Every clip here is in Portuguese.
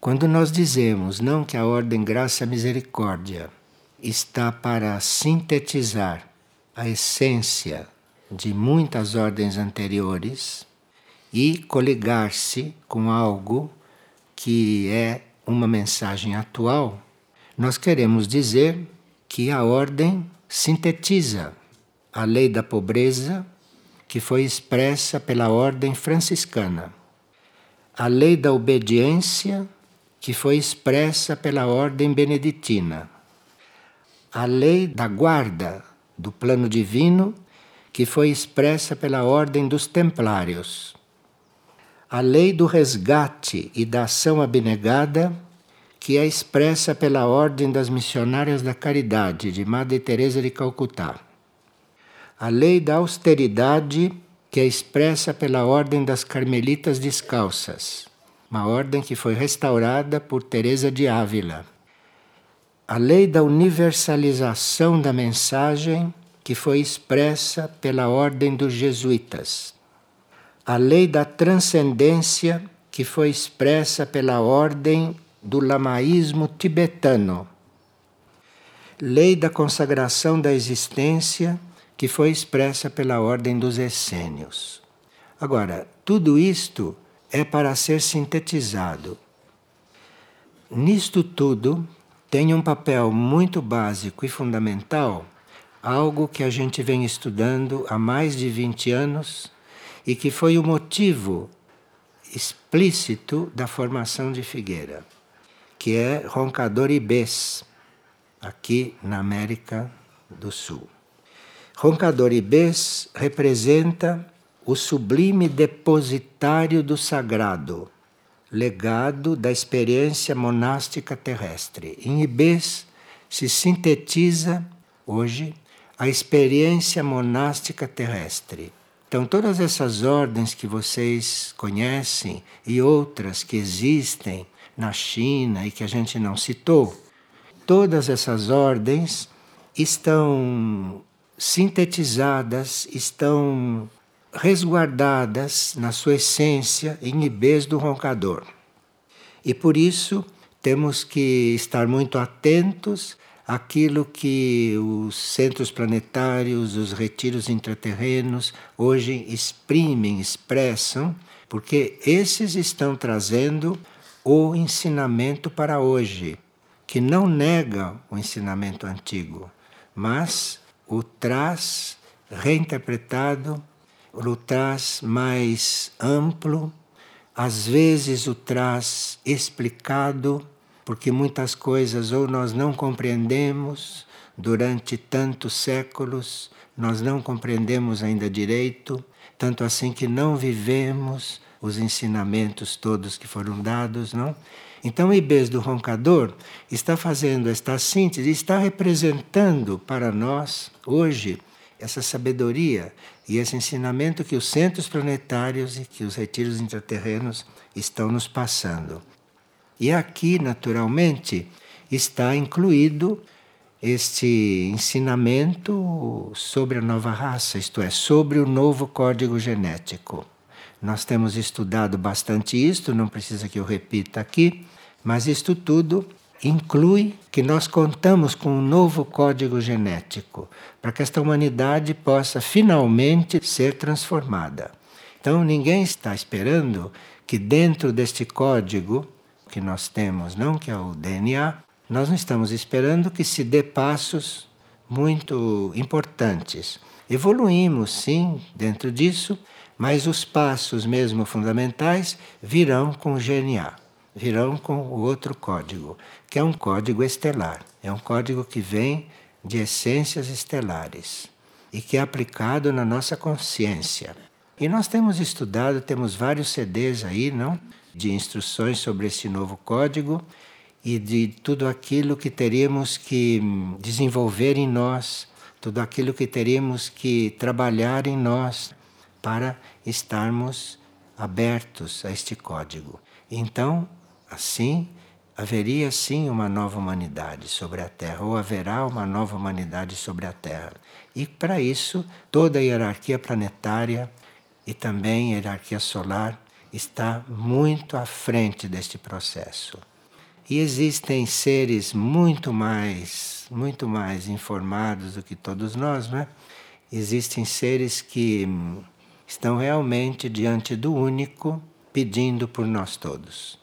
Quando nós dizemos não que a ordem graça misericórdia está para sintetizar a essência de muitas ordens anteriores e coligar-se com algo que é uma mensagem atual, nós queremos dizer que a ordem sintetiza a lei da pobreza que foi expressa pela ordem franciscana, a lei da obediência que foi expressa pela ordem beneditina, a lei da guarda do plano divino que foi expressa pela ordem dos templários, a lei do resgate e da ação abnegada que é expressa pela ordem das missionárias da caridade de Madre Teresa de Calcutá, a lei da austeridade que é expressa pela ordem das carmelitas descalças uma ordem que foi restaurada por Teresa de Ávila. A lei da universalização da mensagem que foi expressa pela ordem dos jesuítas. A lei da transcendência que foi expressa pela ordem do lamaísmo tibetano. Lei da consagração da existência que foi expressa pela ordem dos essênios. Agora, tudo isto é para ser sintetizado. Nisto tudo tem um papel muito básico e fundamental, algo que a gente vem estudando há mais de 20 anos e que foi o motivo explícito da formação de Figueira, que é roncador ibês, aqui na América do Sul. Roncador ibês representa o sublime depositário do sagrado, legado da experiência monástica terrestre. Em Ibês se sintetiza hoje a experiência monástica terrestre. Então, todas essas ordens que vocês conhecem e outras que existem na China e que a gente não citou, todas essas ordens estão sintetizadas, estão resguardadas na sua essência em ibês do roncador. E por isso temos que estar muito atentos àquilo que os centros planetários, os retiros intraterrenos hoje exprimem, expressam, porque esses estão trazendo o ensinamento para hoje, que não nega o ensinamento antigo, mas o traz reinterpretado o traz mais amplo, às vezes o traz explicado, porque muitas coisas ou nós não compreendemos durante tantos séculos, nós não compreendemos ainda direito, tanto assim que não vivemos os ensinamentos todos que foram dados, não? Então, o Ibês do Roncador está fazendo esta síntese, está representando para nós, hoje, essa sabedoria e esse ensinamento que os centros planetários e que os retiros intraterrenos estão nos passando. E aqui, naturalmente, está incluído este ensinamento sobre a nova raça, isto é, sobre o novo código genético. Nós temos estudado bastante isto, não precisa que eu repita aqui, mas isto tudo inclui que nós contamos com um novo código genético para que esta humanidade possa finalmente ser transformada. Então ninguém está esperando que dentro deste código que nós temos, não que é o DNA, nós não estamos esperando que se dê passos muito importantes. Evoluímos sim dentro disso, mas os passos mesmo fundamentais virão com o GNA virão com o outro código, que é um código estelar. É um código que vem de essências estelares e que é aplicado na nossa consciência. E nós temos estudado, temos vários CDs aí, não? De instruções sobre esse novo código e de tudo aquilo que teríamos que desenvolver em nós, tudo aquilo que teríamos que trabalhar em nós para estarmos abertos a este código. Então, Assim, haveria sim uma nova humanidade sobre a Terra, ou haverá uma nova humanidade sobre a Terra. E para isso, toda a hierarquia planetária e também a hierarquia solar está muito à frente deste processo. E existem seres muito mais, muito mais informados do que todos nós, não é? Existem seres que estão realmente diante do único pedindo por nós todos.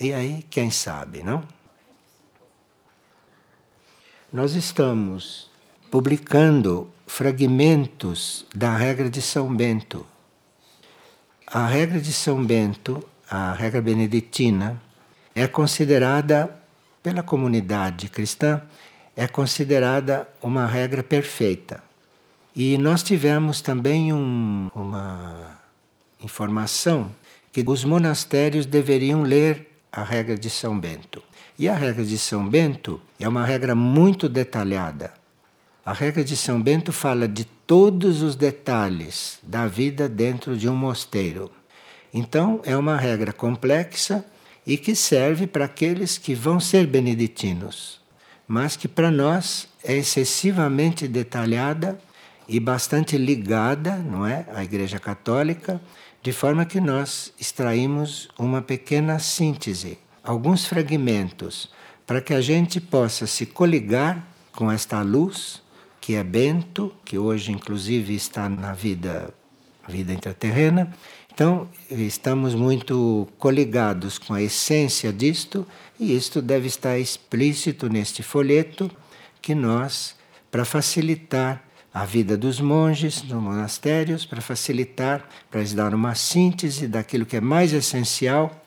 E aí, quem sabe, não? Nós estamos publicando fragmentos da regra de São Bento. A regra de São Bento, a regra beneditina, é considerada pela comunidade cristã é considerada uma regra perfeita. E nós tivemos também um, uma informação que os monastérios deveriam ler a regra de São Bento. E a regra de São Bento é uma regra muito detalhada. A regra de São Bento fala de todos os detalhes da vida dentro de um mosteiro. Então, é uma regra complexa e que serve para aqueles que vão ser beneditinos, mas que para nós é excessivamente detalhada e bastante ligada, não é, à Igreja Católica de forma que nós extraímos uma pequena síntese, alguns fragmentos, para que a gente possa se coligar com esta luz que é Bento, que hoje inclusive está na vida vida intraterrena. Então, estamos muito coligados com a essência disto, e isto deve estar explícito neste folheto que nós, para facilitar a vida dos monges nos monastérios para facilitar, para dar uma síntese daquilo que é mais essencial.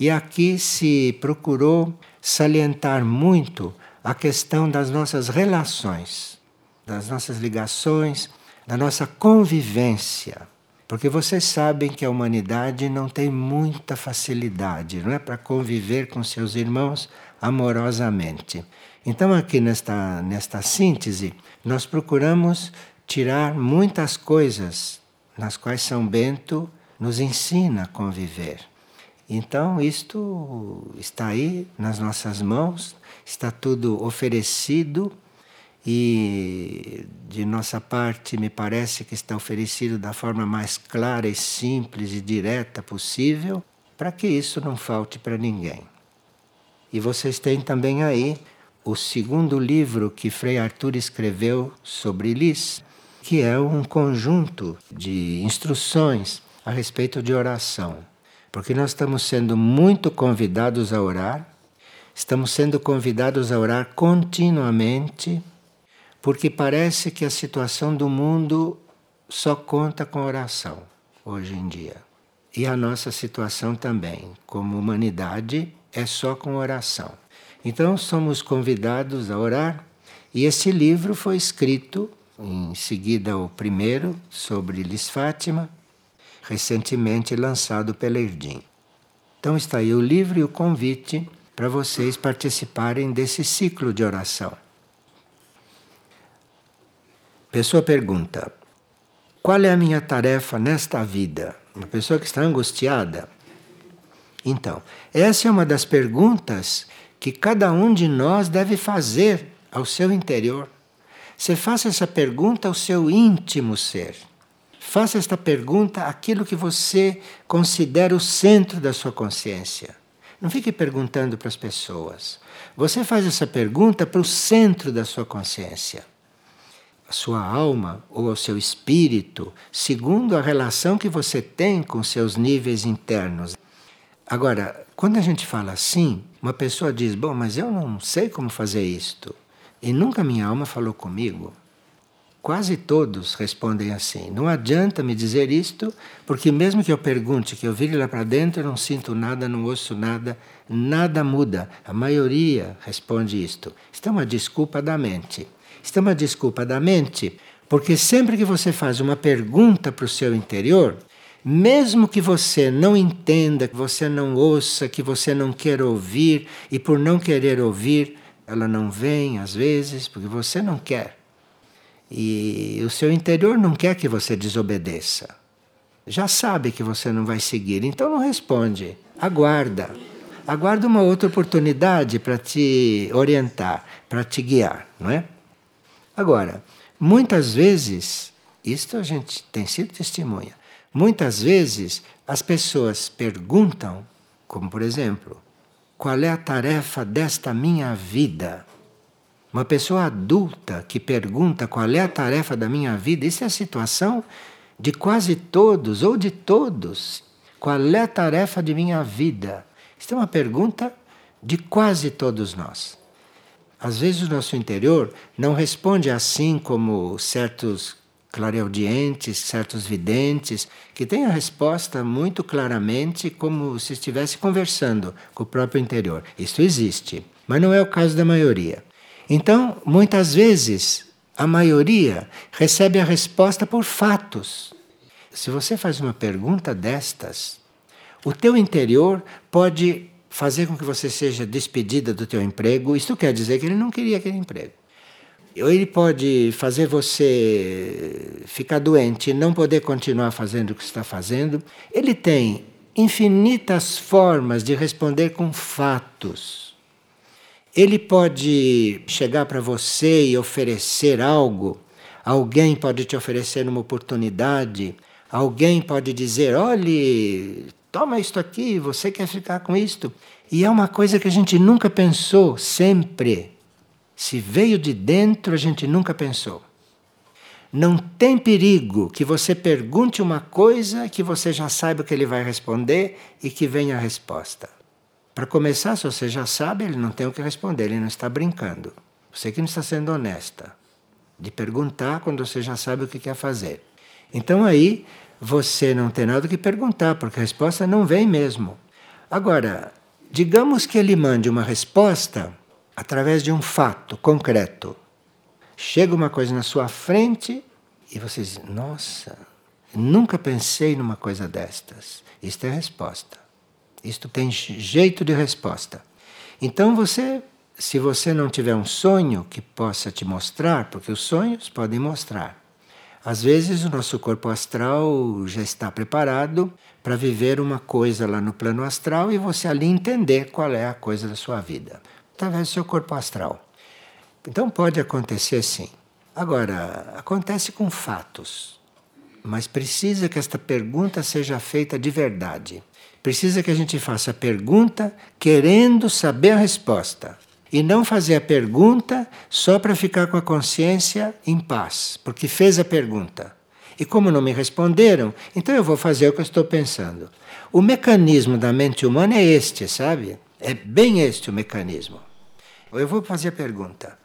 E aqui se procurou salientar muito a questão das nossas relações, das nossas ligações, da nossa convivência. Porque vocês sabem que a humanidade não tem muita facilidade, não é para conviver com seus irmãos amorosamente. Então aqui nesta nesta síntese nós procuramos tirar muitas coisas nas quais São Bento nos ensina a conviver. Então, isto está aí nas nossas mãos, está tudo oferecido e de nossa parte me parece que está oferecido da forma mais clara e simples e direta possível, para que isso não falte para ninguém. E vocês têm também aí o segundo livro que Frei Arthur escreveu sobre Lis, que é um conjunto de instruções a respeito de oração. Porque nós estamos sendo muito convidados a orar, estamos sendo convidados a orar continuamente, porque parece que a situação do mundo só conta com oração hoje em dia. E a nossa situação também, como humanidade, é só com oração. Então somos convidados a orar, e esse livro foi escrito, em seguida o primeiro, sobre Lis Fátima, recentemente lançado pela Erdim. Então está aí o livro e o convite para vocês participarem desse ciclo de oração. Pessoa pergunta: Qual é a minha tarefa nesta vida? Uma pessoa que está angustiada. Então, essa é uma das perguntas que cada um de nós deve fazer ao seu interior. Você faça essa pergunta ao seu íntimo ser. Faça esta pergunta àquilo que você considera o centro da sua consciência. Não fique perguntando para as pessoas. Você faz essa pergunta para o centro da sua consciência. A sua alma ou ao seu espírito, segundo a relação que você tem com seus níveis internos. Agora, quando a gente fala assim, uma pessoa diz: Bom, mas eu não sei como fazer isto. E nunca minha alma falou comigo. Quase todos respondem assim. Não adianta me dizer isto, porque mesmo que eu pergunte, que eu vire lá para dentro, eu não sinto nada, não ouço nada, nada muda. A maioria responde isto. Isto é uma desculpa da mente. Isto é uma desculpa da mente, porque sempre que você faz uma pergunta para o seu interior, mesmo que você não entenda, que você não ouça, que você não queira ouvir, e por não querer ouvir, ela não vem às vezes, porque você não quer. E o seu interior não quer que você desobedeça. Já sabe que você não vai seguir, então não responde. Aguarda. Aguarda uma outra oportunidade para te orientar, para te guiar, não é? Agora, muitas vezes, isto a gente tem sido testemunha, Muitas vezes as pessoas perguntam, como por exemplo, qual é a tarefa desta minha vida. Uma pessoa adulta que pergunta qual é a tarefa da minha vida, isso é a situação de quase todos ou de todos. Qual é a tarefa de minha vida? Isso é uma pergunta de quase todos nós. Às vezes o nosso interior não responde assim como certos clareaudientes, certos videntes, que têm a resposta muito claramente, como se estivesse conversando com o próprio interior. Isso existe, mas não é o caso da maioria. Então, muitas vezes, a maioria recebe a resposta por fatos. Se você faz uma pergunta destas, o teu interior pode fazer com que você seja despedida do teu emprego. Isso quer dizer que ele não queria aquele emprego. Ele pode fazer você ficar doente e não poder continuar fazendo o que está fazendo. Ele tem infinitas formas de responder com fatos. Ele pode chegar para você e oferecer algo. Alguém pode te oferecer uma oportunidade. Alguém pode dizer: olhe, toma isto aqui, você quer ficar com isto. E é uma coisa que a gente nunca pensou, sempre. Se veio de dentro, a gente nunca pensou. Não tem perigo que você pergunte uma coisa que você já saiba que ele vai responder e que venha a resposta. Para começar, se você já sabe, ele não tem o que responder, ele não está brincando. Você que não está sendo honesta de perguntar quando você já sabe o que quer fazer. Então aí você não tem nada que perguntar, porque a resposta não vem mesmo. Agora, digamos que ele mande uma resposta através de um fato concreto. Chega uma coisa na sua frente e você diz: Nossa, nunca pensei numa coisa destas. Isto é resposta. Isto tem jeito de resposta. Então você, se você não tiver um sonho que possa te mostrar, porque os sonhos podem mostrar. Às vezes o nosso corpo astral já está preparado para viver uma coisa lá no plano astral e você ali entender qual é a coisa da sua vida através do seu corpo astral. Então pode acontecer sim. Agora, acontece com fatos, mas precisa que esta pergunta seja feita de verdade. Precisa que a gente faça a pergunta querendo saber a resposta. E não fazer a pergunta só para ficar com a consciência em paz, porque fez a pergunta. E como não me responderam, então eu vou fazer o que eu estou pensando. O mecanismo da mente humana é este, sabe? É bem este o mecanismo. Eu vou fazer a pergunta.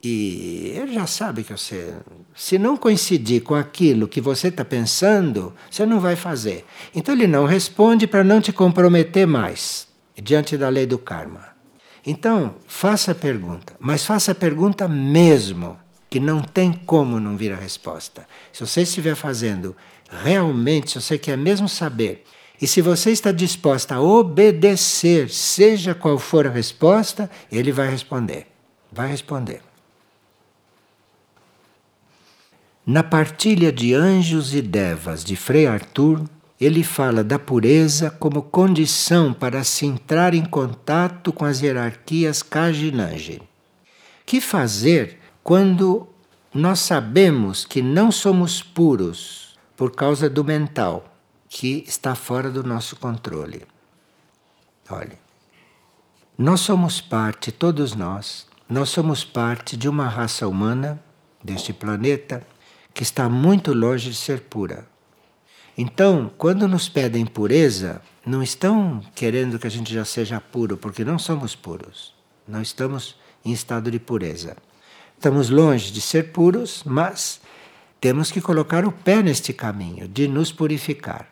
E ele já sabe que você. Se não coincidir com aquilo que você está pensando, você não vai fazer. Então ele não responde para não te comprometer mais diante da lei do karma. Então, faça a pergunta, mas faça a pergunta mesmo, que não tem como não vir a resposta. Se você estiver fazendo realmente, se você quer mesmo saber e se você está disposta a obedecer, seja qual for a resposta, ele vai responder. Vai responder. Na partilha de Anjos e Devas de Frei Arthur, ele fala da pureza como condição para se entrar em contato com as hierarquias Kajinanji. Que fazer quando nós sabemos que não somos puros por causa do mental? Que está fora do nosso controle. Olhe, nós somos parte, todos nós, nós somos parte de uma raça humana deste planeta que está muito longe de ser pura. Então, quando nos pedem pureza, não estão querendo que a gente já seja puro, porque não somos puros. Não estamos em estado de pureza. Estamos longe de ser puros, mas temos que colocar o pé neste caminho de nos purificar.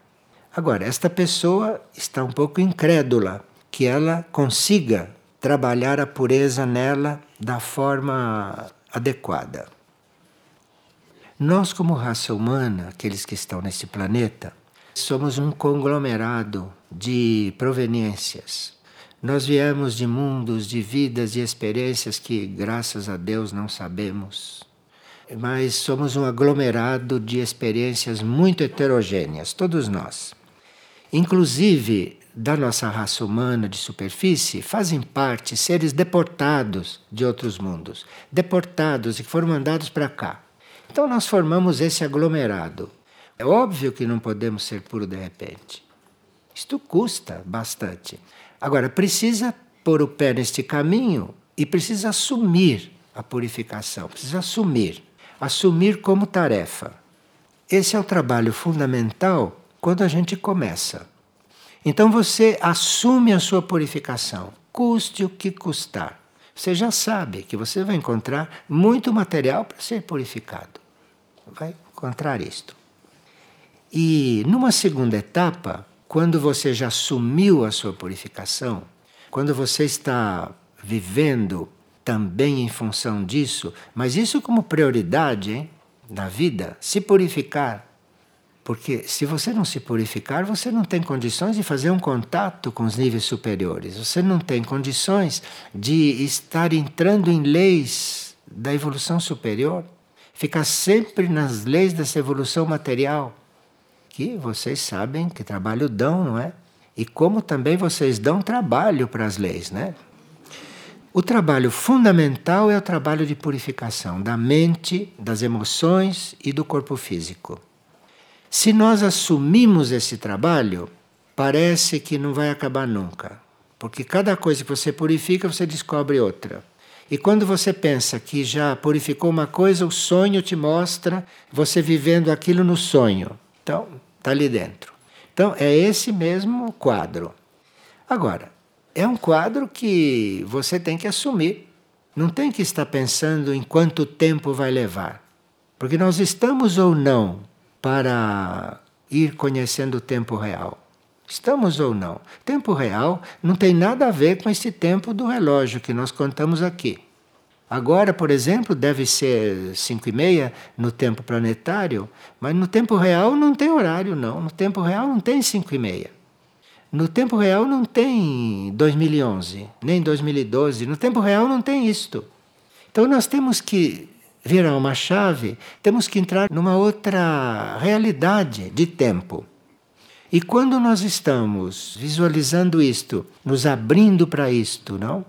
Agora, esta pessoa está um pouco incrédula que ela consiga trabalhar a pureza nela da forma adequada. Nós, como raça humana, aqueles que estão nesse planeta, somos um conglomerado de proveniências. Nós viemos de mundos, de vidas e experiências que, graças a Deus, não sabemos. Mas somos um aglomerado de experiências muito heterogêneas, todos nós inclusive da nossa raça humana de superfície, fazem parte seres deportados de outros mundos, deportados e que foram mandados para cá. Então nós formamos esse aglomerado. É óbvio que não podemos ser puro de repente. Isto custa bastante. Agora, precisa pôr o pé neste caminho e precisa assumir a purificação, precisa assumir, assumir como tarefa. Esse é o trabalho fundamental quando a gente começa. Então você assume a sua purificação, custe o que custar. Você já sabe que você vai encontrar muito material para ser purificado. Vai encontrar isto. E numa segunda etapa, quando você já assumiu a sua purificação, quando você está vivendo também em função disso, mas isso como prioridade hein, na vida, se purificar. Porque se você não se purificar, você não tem condições de fazer um contato com os níveis superiores. Você não tem condições de estar entrando em leis da evolução superior. Ficar sempre nas leis dessa evolução material. Que vocês sabem que trabalho dão, não é? E como também vocês dão trabalho para as leis, né? O trabalho fundamental é o trabalho de purificação da mente, das emoções e do corpo físico. Se nós assumimos esse trabalho, parece que não vai acabar nunca. Porque cada coisa que você purifica, você descobre outra. E quando você pensa que já purificou uma coisa, o sonho te mostra você vivendo aquilo no sonho. Então, está ali dentro. Então, é esse mesmo quadro. Agora, é um quadro que você tem que assumir. Não tem que estar pensando em quanto tempo vai levar. Porque nós estamos ou não para ir conhecendo o tempo real. Estamos ou não? Tempo real não tem nada a ver com esse tempo do relógio que nós contamos aqui. Agora, por exemplo, deve ser 5 e meia no tempo planetário, mas no tempo real não tem horário, não. No tempo real não tem 5 e meia. No tempo real não tem 2011, nem 2012. No tempo real não tem isto. Então nós temos que virar uma chave, temos que entrar numa outra realidade de tempo. E quando nós estamos visualizando isto, nos abrindo para isto, não?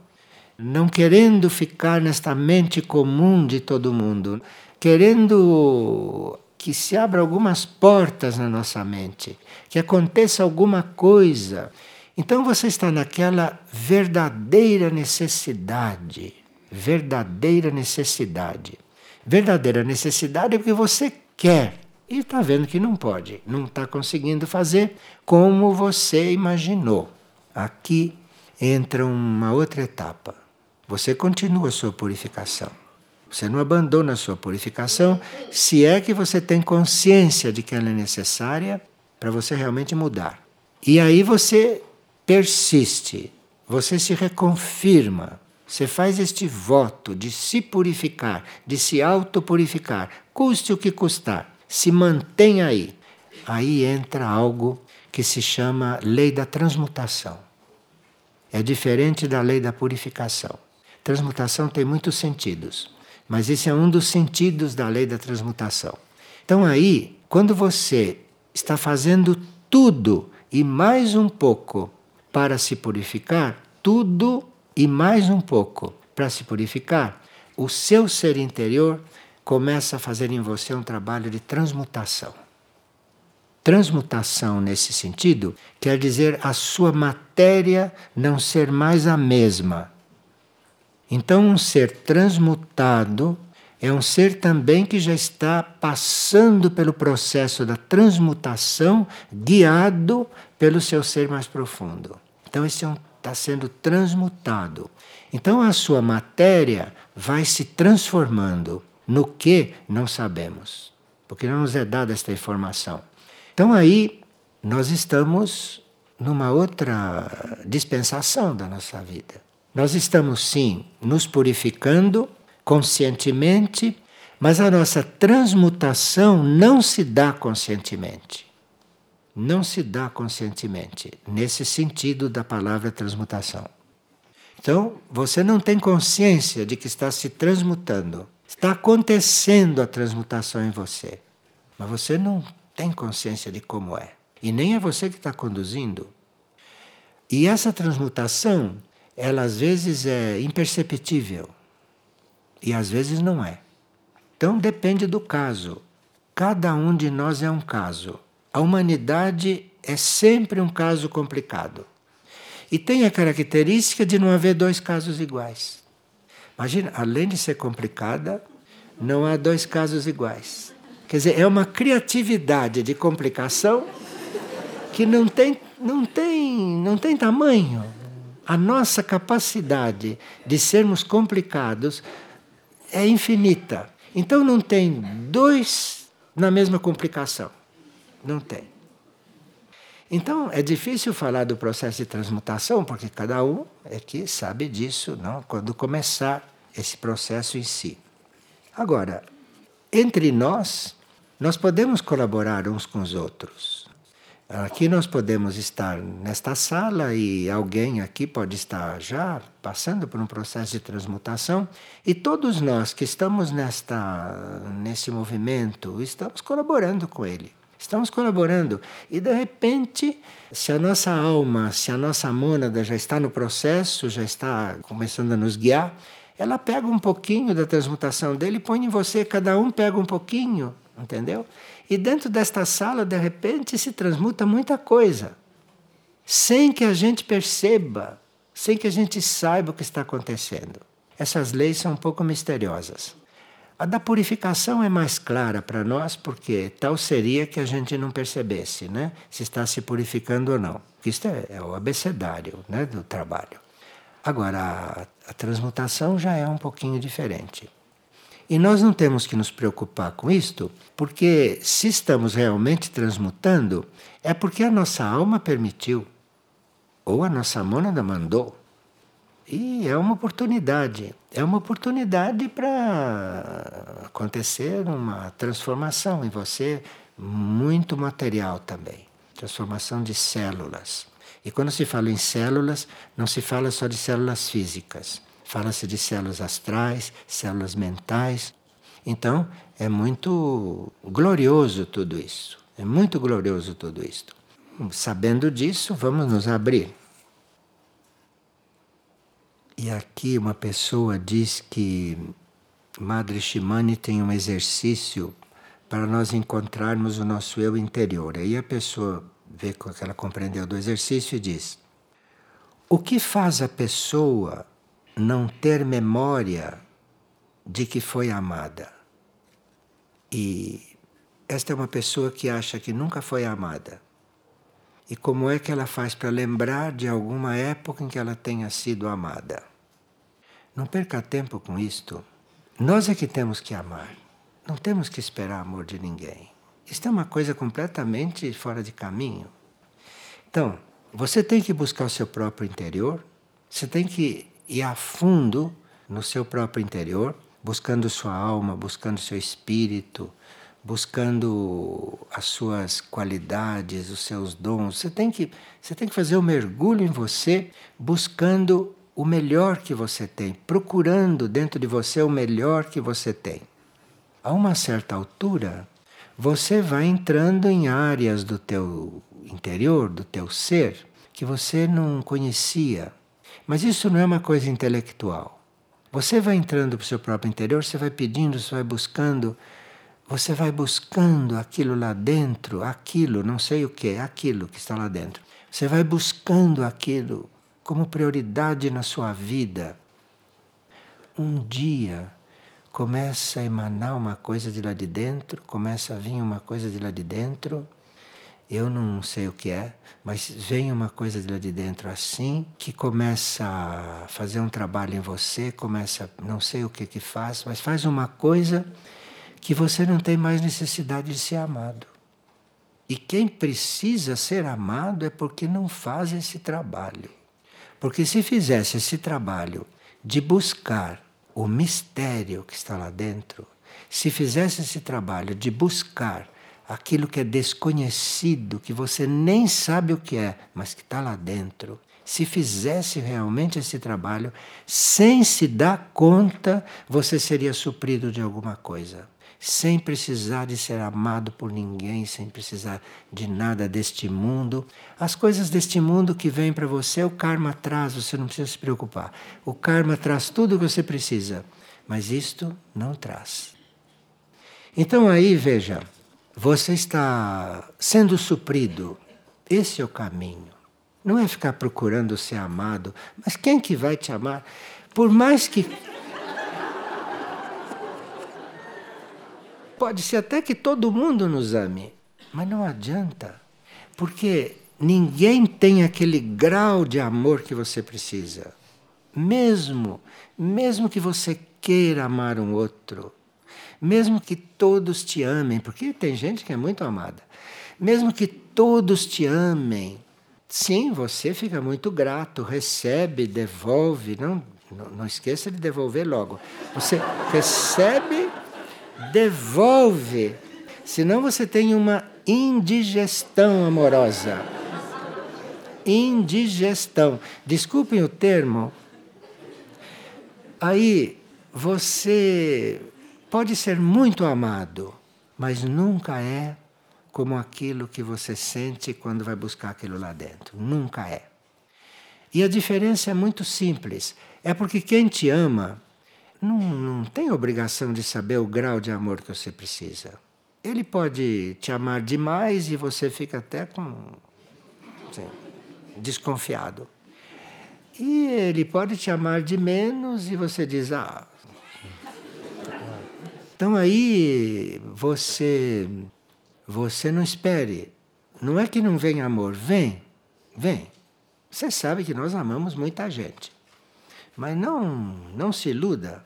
Não querendo ficar nesta mente comum de todo mundo, querendo que se abra algumas portas na nossa mente, que aconteça alguma coisa. Então você está naquela verdadeira necessidade, verdadeira necessidade. Verdadeira necessidade é porque você quer e está vendo que não pode, não está conseguindo fazer como você imaginou. Aqui entra uma outra etapa. Você continua a sua purificação. Você não abandona a sua purificação se é que você tem consciência de que ela é necessária para você realmente mudar. E aí você persiste, você se reconfirma, você faz este voto de se purificar, de se autopurificar, custe o que custar, se mantém aí. Aí entra algo que se chama lei da transmutação. É diferente da lei da purificação. Transmutação tem muitos sentidos. Mas esse é um dos sentidos da lei da transmutação. Então, aí, quando você está fazendo tudo e mais um pouco para se purificar, tudo e mais um pouco para se purificar, o seu ser interior começa a fazer em você um trabalho de transmutação. Transmutação, nesse sentido, quer dizer a sua matéria não ser mais a mesma, então, um ser transmutado é um ser também que já está passando pelo processo da transmutação, guiado pelo seu ser mais profundo. Então, esse é está sendo transmutado. Então, a sua matéria vai se transformando no que não sabemos, porque não nos é dada esta informação. Então, aí nós estamos numa outra dispensação da nossa vida. Nós estamos sim nos purificando conscientemente, mas a nossa transmutação não se dá conscientemente. Não se dá conscientemente, nesse sentido da palavra transmutação. Então, você não tem consciência de que está se transmutando. Está acontecendo a transmutação em você. Mas você não tem consciência de como é. E nem é você que está conduzindo. E essa transmutação ela às vezes é imperceptível e às vezes não é. Então depende do caso. Cada um de nós é um caso. A humanidade é sempre um caso complicado. E tem a característica de não haver dois casos iguais. Imagina, além de ser complicada, não há dois casos iguais. Quer dizer, é uma criatividade de complicação que não tem, não tem, não tem tamanho. A nossa capacidade de sermos complicados é infinita. Então não tem dois na mesma complicação. Não tem. Então é difícil falar do processo de transmutação, porque cada um é que sabe disso não? quando começar esse processo em si. Agora, entre nós, nós podemos colaborar uns com os outros. Aqui nós podemos estar nesta sala e alguém aqui pode estar já passando por um processo de transmutação e todos nós que estamos nesta nesse movimento estamos colaborando com ele. Estamos colaborando e de repente, se a nossa alma, se a nossa mônada já está no processo, já está começando a nos guiar, ela pega um pouquinho da transmutação dele e põe em você, cada um pega um pouquinho, entendeu? E dentro desta sala, de repente, se transmuta muita coisa, sem que a gente perceba, sem que a gente saiba o que está acontecendo. Essas leis são um pouco misteriosas. A da purificação é mais clara para nós, porque tal seria que a gente não percebesse, né? Se está se purificando ou não. Isto é, é o abecedário né, do trabalho. Agora, a, a transmutação já é um pouquinho diferente. E nós não temos que nos preocupar com isto, porque se estamos realmente transmutando, é porque a nossa alma permitiu, ou a nossa mônada mandou. E é uma oportunidade, é uma oportunidade para acontecer uma transformação em você muito material também transformação de células. E quando se fala em células, não se fala só de células físicas, Fala-se de células astrais, células mentais. Então, é muito glorioso tudo isso. É muito glorioso tudo isto. Sabendo disso, vamos nos abrir. E aqui uma pessoa diz que Madre Shimani tem um exercício para nós encontrarmos o nosso eu interior. Aí a pessoa vê que ela compreendeu do exercício e diz: O que faz a pessoa não ter memória de que foi amada. E esta é uma pessoa que acha que nunca foi amada. E como é que ela faz para lembrar de alguma época em que ela tenha sido amada? Não perca tempo com isto. Nós é que temos que amar. Não temos que esperar amor de ninguém. Isto é uma coisa completamente fora de caminho. Então, você tem que buscar o seu próprio interior, você tem que ir a fundo no seu próprio interior, buscando sua alma, buscando seu espírito, buscando as suas qualidades, os seus dons. Você tem que, você tem que fazer o um mergulho em você, buscando o melhor que você tem, procurando dentro de você o melhor que você tem. A uma certa altura, você vai entrando em áreas do teu interior, do teu ser, que você não conhecia. Mas isso não é uma coisa intelectual. Você vai entrando para o seu próprio interior, você vai pedindo, você vai buscando, você vai buscando aquilo lá dentro, aquilo, não sei o que, aquilo que está lá dentro. Você vai buscando aquilo como prioridade na sua vida. Um dia começa a emanar uma coisa de lá de dentro, começa a vir uma coisa de lá de dentro eu não sei o que é, mas vem uma coisa de lá de dentro assim, que começa a fazer um trabalho em você, começa, não sei o que que faz, mas faz uma coisa que você não tem mais necessidade de ser amado. E quem precisa ser amado é porque não faz esse trabalho. Porque se fizesse esse trabalho de buscar o mistério que está lá dentro, se fizesse esse trabalho de buscar aquilo que é desconhecido, que você nem sabe o que é, mas que está lá dentro. Se fizesse realmente esse trabalho, sem se dar conta, você seria suprido de alguma coisa. Sem precisar de ser amado por ninguém, sem precisar de nada deste mundo. As coisas deste mundo que vêm para você, o karma traz, você não precisa se preocupar. O karma traz tudo o que você precisa, mas isto não traz. Então aí, veja, você está sendo suprido. Esse é o caminho. Não é ficar procurando ser amado. Mas quem que vai te amar? Por mais que. Pode ser até que todo mundo nos ame, mas não adianta. Porque ninguém tem aquele grau de amor que você precisa. Mesmo, mesmo que você queira amar um outro, mesmo que todos te amem, porque tem gente que é muito amada, mesmo que todos te amem, sim, você fica muito grato, recebe, devolve, não, não, não esqueça de devolver logo. Você recebe, devolve, senão você tem uma indigestão amorosa. Indigestão. Desculpem o termo, Aí você pode ser muito amado, mas nunca é como aquilo que você sente quando vai buscar aquilo lá dentro. Nunca é. E a diferença é muito simples. É porque quem te ama não, não tem obrigação de saber o grau de amor que você precisa. Ele pode te amar demais e você fica até com. Assim, desconfiado. E ele pode te amar de menos e você diz, ah. Então aí você você não espere. Não é que não vem amor, vem, vem. Você sabe que nós amamos muita gente. Mas não, não se iluda.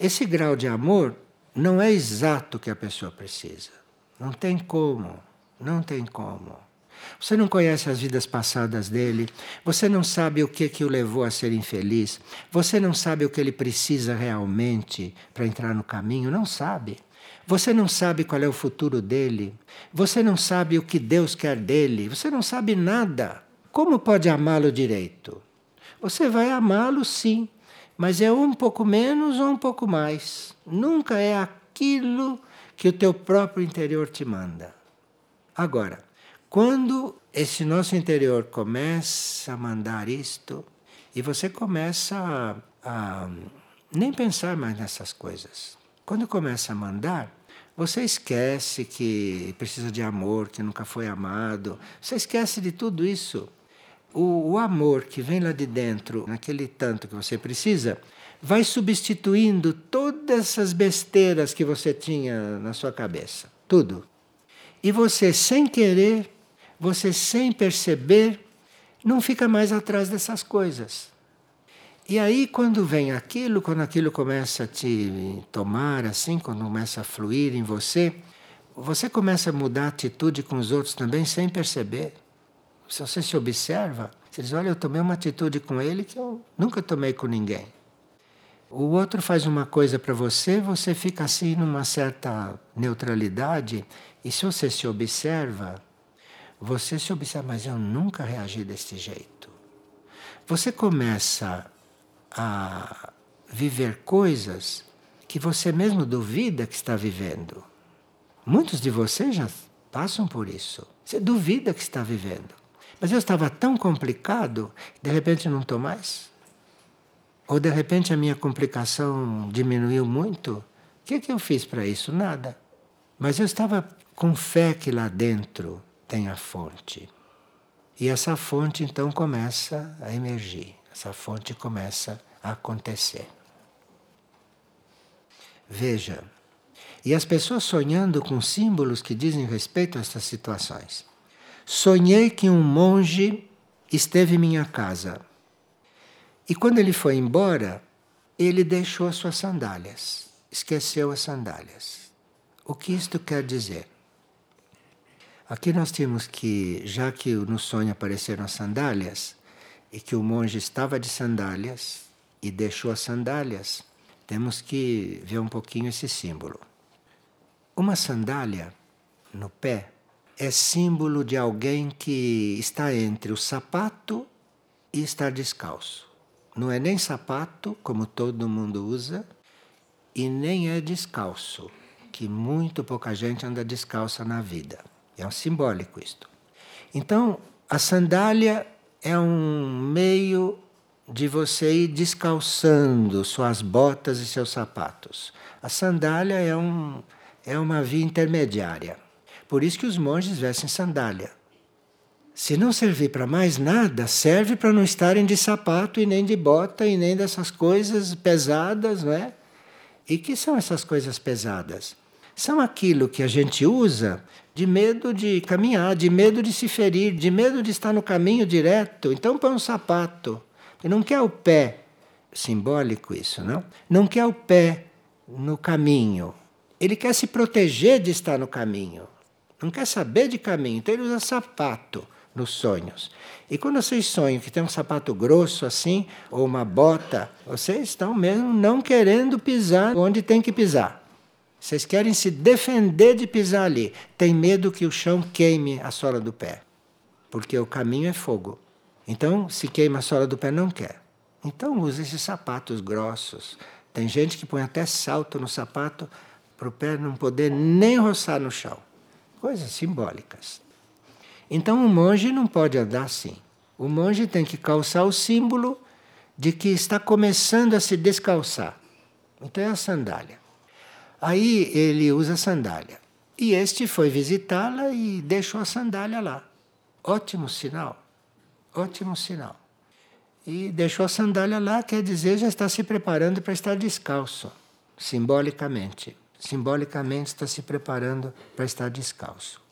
Esse grau de amor não é exato que a pessoa precisa. Não tem como, não tem como. Você não conhece as vidas passadas dele, você não sabe o que, que o levou a ser infeliz, você não sabe o que ele precisa realmente para entrar no caminho, não sabe. Você não sabe qual é o futuro dele, você não sabe o que Deus quer dele, você não sabe nada. Como pode amá-lo direito? Você vai amá-lo sim, mas é um pouco menos ou um pouco mais. Nunca é aquilo que o teu próprio interior te manda. Agora, quando esse nosso interior começa a mandar isto, e você começa a, a nem pensar mais nessas coisas. Quando começa a mandar, você esquece que precisa de amor, que nunca foi amado. Você esquece de tudo isso. O, o, amor que vem lá de dentro, naquele tanto que você precisa, vai substituindo todas essas besteiras que você tinha na sua cabeça. Tudo. E você, sem querer, você sem perceber não fica mais atrás dessas coisas. E aí, quando vem aquilo, quando aquilo começa a te tomar assim, quando começa a fluir em você, você começa a mudar a atitude com os outros também sem perceber. Se você se observa, você diz: Olha, eu tomei uma atitude com ele que eu nunca tomei com ninguém. O outro faz uma coisa para você, você fica assim numa certa neutralidade, e se você se observa, você se observa, mas eu nunca reagi desse jeito. Você começa a viver coisas que você mesmo duvida que está vivendo. Muitos de vocês já passam por isso. Você duvida que está vivendo. Mas eu estava tão complicado, de repente não estou mais. Ou de repente a minha complicação diminuiu muito. O que, é que eu fiz para isso? Nada. Mas eu estava com fé que lá dentro tem a fonte. E essa fonte então começa a emergir, essa fonte começa a acontecer. Veja, e as pessoas sonhando com símbolos que dizem respeito a essas situações. Sonhei que um monge esteve em minha casa. E quando ele foi embora, ele deixou as suas sandálias, esqueceu as sandálias. O que isto quer dizer? Aqui nós temos que, já que no sonho apareceram as sandálias, e que o monge estava de sandálias e deixou as sandálias, temos que ver um pouquinho esse símbolo. Uma sandália no pé é símbolo de alguém que está entre o sapato e estar descalço. Não é nem sapato, como todo mundo usa, e nem é descalço, que muito pouca gente anda descalça na vida. É um simbólico isto. Então, a sandália é um meio de você ir descalçando suas botas e seus sapatos. A sandália é, um, é uma via intermediária. Por isso que os monges vestem sandália. Se não servir para mais nada, serve para não estarem de sapato e nem de bota e nem dessas coisas pesadas, não é? E que são essas coisas pesadas? São aquilo que a gente usa de medo de caminhar, de medo de se ferir, de medo de estar no caminho direto. Então põe um sapato. E não quer o pé, simbólico isso, não? Não quer o pé no caminho. Ele quer se proteger de estar no caminho. Não quer saber de caminho. Então ele usa sapato nos sonhos. E quando vocês sonham que tem um sapato grosso assim, ou uma bota, vocês estão mesmo não querendo pisar onde tem que pisar. Vocês querem se defender de pisar ali. Tem medo que o chão queime a sola do pé. Porque o caminho é fogo. Então, se queima a sola do pé, não quer. Então, use esses sapatos grossos. Tem gente que põe até salto no sapato para o pé não poder nem roçar no chão. Coisas simbólicas. Então o monge não pode andar assim. O monge tem que calçar o símbolo de que está começando a se descalçar. Então é a sandália. Aí ele usa a sandália. E este foi visitá-la e deixou a sandália lá. Ótimo sinal. Ótimo sinal. E deixou a sandália lá, quer dizer, já está se preparando para estar descalço, simbolicamente. Simbolicamente está se preparando para estar descalço.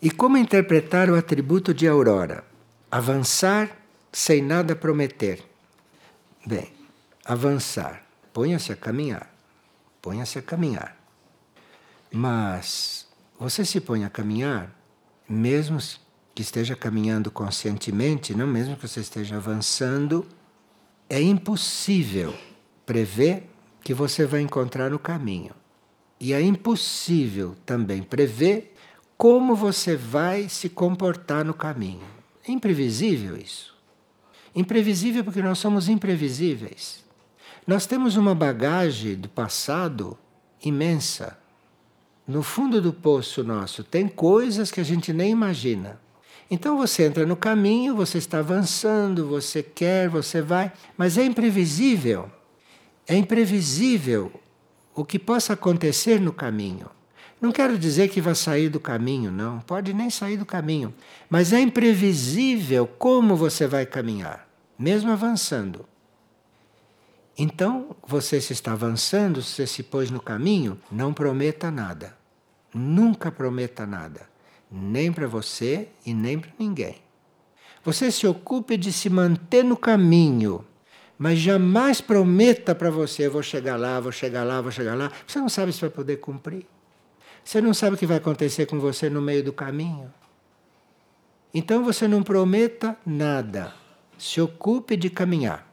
E como interpretar o atributo de aurora? Avançar sem nada prometer. Bem, avançar. Ponha-se a caminhar. Ponha-se a caminhar. Mas você se põe a caminhar, mesmo que esteja caminhando conscientemente, não mesmo que você esteja avançando, é impossível prever que você vai encontrar no caminho. E é impossível também prever como você vai se comportar no caminho. É imprevisível isso. Imprevisível porque nós somos imprevisíveis. Nós temos uma bagagem do passado imensa. No fundo do poço nosso tem coisas que a gente nem imagina. Então você entra no caminho, você está avançando, você quer, você vai, mas é imprevisível. É imprevisível o que possa acontecer no caminho. Não quero dizer que vai sair do caminho, não. Pode nem sair do caminho. Mas é imprevisível como você vai caminhar, mesmo avançando. Então, você se está avançando, você se pôs no caminho, não prometa nada. Nunca prometa nada. Nem para você e nem para ninguém. Você se ocupe de se manter no caminho, mas jamais prometa para você: vou chegar lá, vou chegar lá, vou chegar lá. Você não sabe se vai poder cumprir. Você não sabe o que vai acontecer com você no meio do caminho. Então você não prometa nada. Se ocupe de caminhar.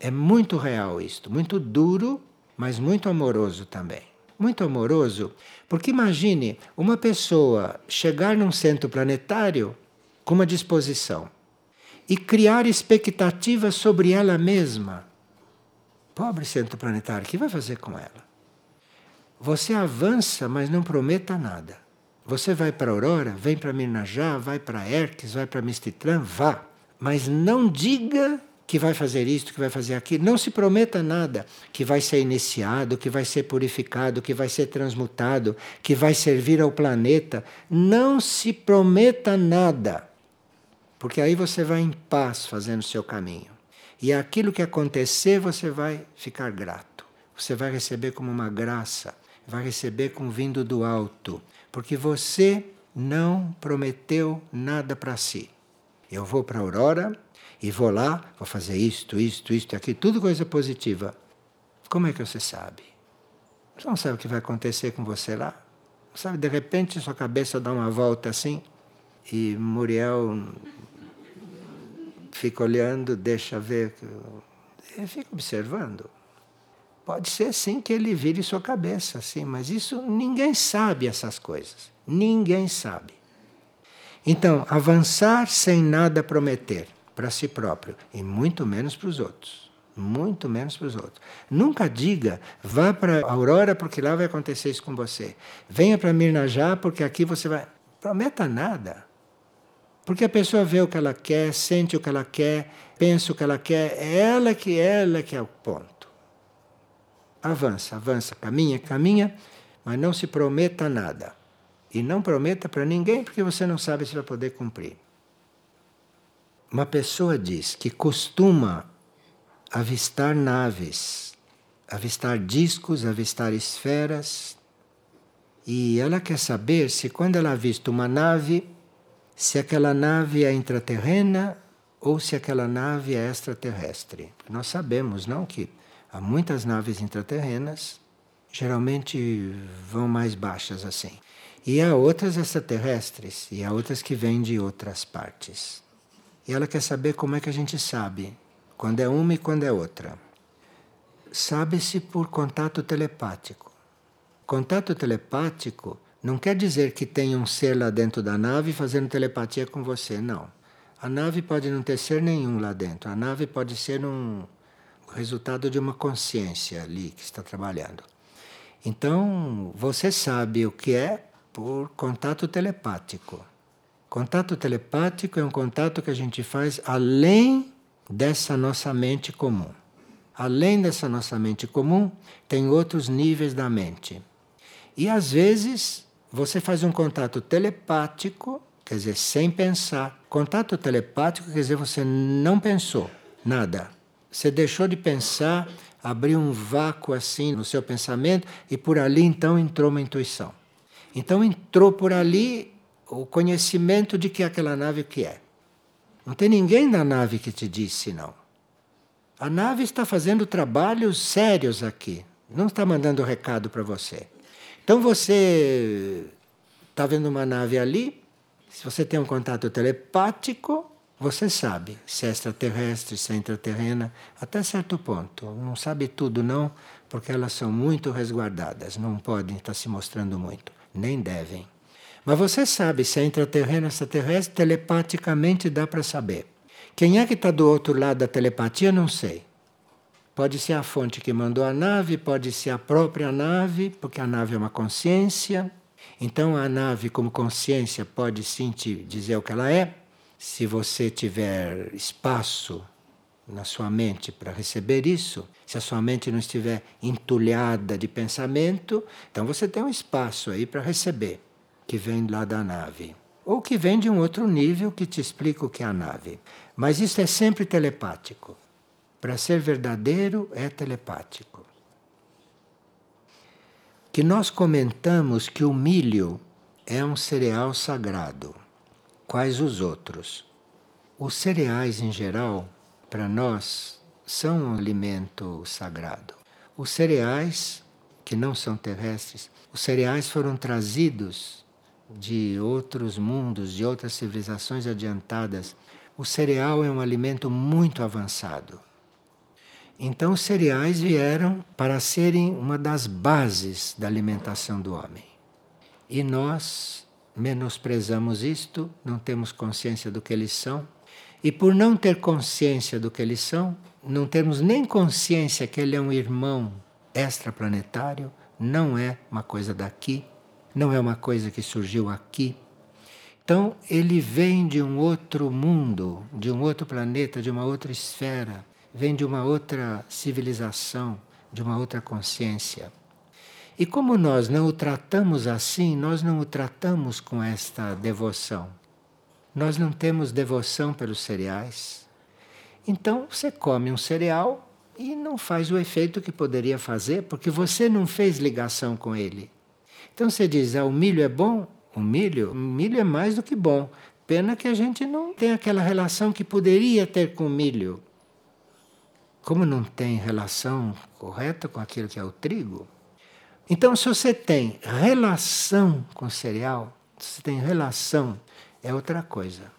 É muito real isto, muito duro, mas muito amoroso também. Muito amoroso, porque imagine uma pessoa chegar num centro planetário com uma disposição e criar expectativas sobre ela mesma. Pobre centro planetário, o que vai fazer com ela? Você avança, mas não prometa nada. Você vai para Aurora, vem para Mirnajá, vai para Erques, vai para Mistitlan, vá. Mas não diga que vai fazer isto, que vai fazer aquilo. Não se prometa nada que vai ser iniciado, que vai ser purificado, que vai ser transmutado, que vai servir ao planeta. Não se prometa nada. Porque aí você vai em paz fazendo o seu caminho. E aquilo que acontecer, você vai ficar grato. Você vai receber como uma graça vai receber com vindo do alto, porque você não prometeu nada para si. Eu vou para a Aurora e vou lá, vou fazer isto, isto, isto, aqui, tudo coisa positiva. Como é que você sabe? Você não sabe o que vai acontecer com você lá? Sabe, de repente sua cabeça dá uma volta assim e Muriel fica olhando, deixa ver. Fica observando. Pode ser sim que ele vire sua cabeça, sim, mas isso ninguém sabe essas coisas. Ninguém sabe. Então, avançar sem nada prometer para si próprio e muito menos para os outros. Muito menos para os outros. Nunca diga, vá para Aurora porque lá vai acontecer isso com você. Venha para Mirnajá porque aqui você vai. Prometa nada. Porque a pessoa vê o que ela quer, sente o que ela quer, pensa o que ela quer, é ela que é ela que é o ponto avança, avança, caminha, caminha, mas não se prometa nada. E não prometa para ninguém porque você não sabe se vai poder cumprir. Uma pessoa diz que costuma avistar naves, avistar discos, avistar esferas. E ela quer saber se quando ela avista uma nave, se aquela nave é intraterrena ou se aquela nave é extraterrestre. Nós sabemos, não, que há muitas naves intraterrenas, geralmente vão mais baixas assim. E há outras extraterrestres, e há outras que vêm de outras partes. E ela quer saber como é que a gente sabe quando é uma e quando é outra. Sabe-se por contato telepático. Contato telepático não quer dizer que tem um ser lá dentro da nave fazendo telepatia com você, não. A nave pode não ter ser nenhum lá dentro. A nave pode ser um resultado de uma consciência ali que está trabalhando. Então, você sabe o que é por contato telepático. Contato telepático é um contato que a gente faz além dessa nossa mente comum. Além dessa nossa mente comum, tem outros níveis da mente. E às vezes você faz um contato telepático, quer dizer, sem pensar. Contato telepático quer dizer você não pensou nada. Você deixou de pensar, abriu um vácuo assim no seu pensamento e por ali então entrou uma intuição. Então entrou por ali o conhecimento de que aquela nave que é. Não tem ninguém na nave que te disse não. A nave está fazendo trabalhos sérios aqui. Não está mandando recado para você. Então você está vendo uma nave ali. Se você tem um contato telepático, você sabe se é extraterrestre, se é intraterrena, até certo ponto. Não sabe tudo, não, porque elas são muito resguardadas. Não podem estar se mostrando muito, nem devem. Mas você sabe se é intraterreno ou extraterrestre, telepaticamente dá para saber. Quem é que está do outro lado da telepatia, não sei. Pode ser a fonte que mandou a nave, pode ser a própria nave, porque a nave é uma consciência. Então a nave, como consciência, pode sim te dizer o que ela é. Se você tiver espaço na sua mente para receber isso, se a sua mente não estiver entulhada de pensamento, então você tem um espaço aí para receber que vem lá da nave. Ou que vem de um outro nível que te explica o que é a nave. Mas isso é sempre telepático. Para ser verdadeiro, é telepático. Que nós comentamos que o milho é um cereal sagrado. Quais os outros? Os cereais, em geral, para nós, são um alimento sagrado. Os cereais, que não são terrestres, os cereais foram trazidos de outros mundos, de outras civilizações adiantadas, o cereal é um alimento muito avançado. Então, os cereais vieram para serem uma das bases da alimentação do homem. E nós menosprezamos isto, não temos consciência do que eles são. E por não ter consciência do que eles são, não temos nem consciência que ele é um irmão extraplanetário, não é uma coisa daqui, não é uma coisa que surgiu aqui. Então, ele vem de um outro mundo, de um outro planeta, de uma outra esfera, vem de uma outra civilização, de uma outra consciência. E como nós não o tratamos assim, nós não o tratamos com esta devoção. Nós não temos devoção pelos cereais. Então, você come um cereal e não faz o efeito que poderia fazer, porque você não fez ligação com ele. Então você diz, ah, o milho é bom? O milho, o milho é mais do que bom. Pena que a gente não tem aquela relação que poderia ter com o milho. Como não tem relação correta com aquilo que é o trigo. Então, se você tem relação com cereal, se tem relação, é outra coisa.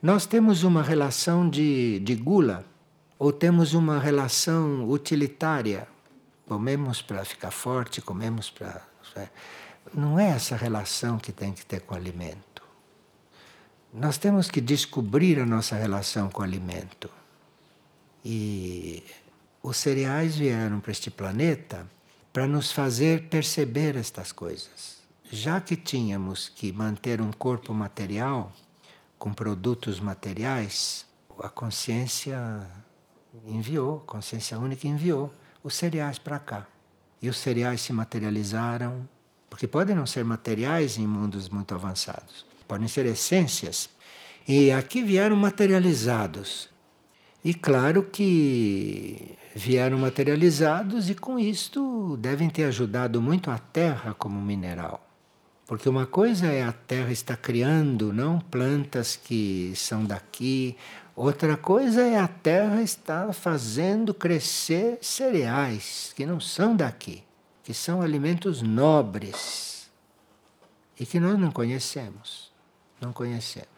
Nós temos uma relação de, de gula, ou temos uma relação utilitária. Comemos para ficar forte, comemos para é. Não é essa relação que tem que ter com o alimento. Nós temos que descobrir a nossa relação com o alimento. E os cereais vieram para este planeta para nos fazer perceber estas coisas. Já que tínhamos que manter um corpo material com produtos materiais, a consciência enviou, a consciência única enviou os cereais para cá. E os cereais se materializaram Porque podem não ser materiais em mundos muito avançados, podem ser essências. E aqui vieram materializados. E claro que vieram materializados e com isto devem ter ajudado muito a Terra como mineral. Porque uma coisa é a Terra estar criando, não plantas que são daqui, outra coisa é a Terra estar fazendo crescer cereais que não são daqui, que são alimentos nobres e que nós não conhecemos. Não conhecemos.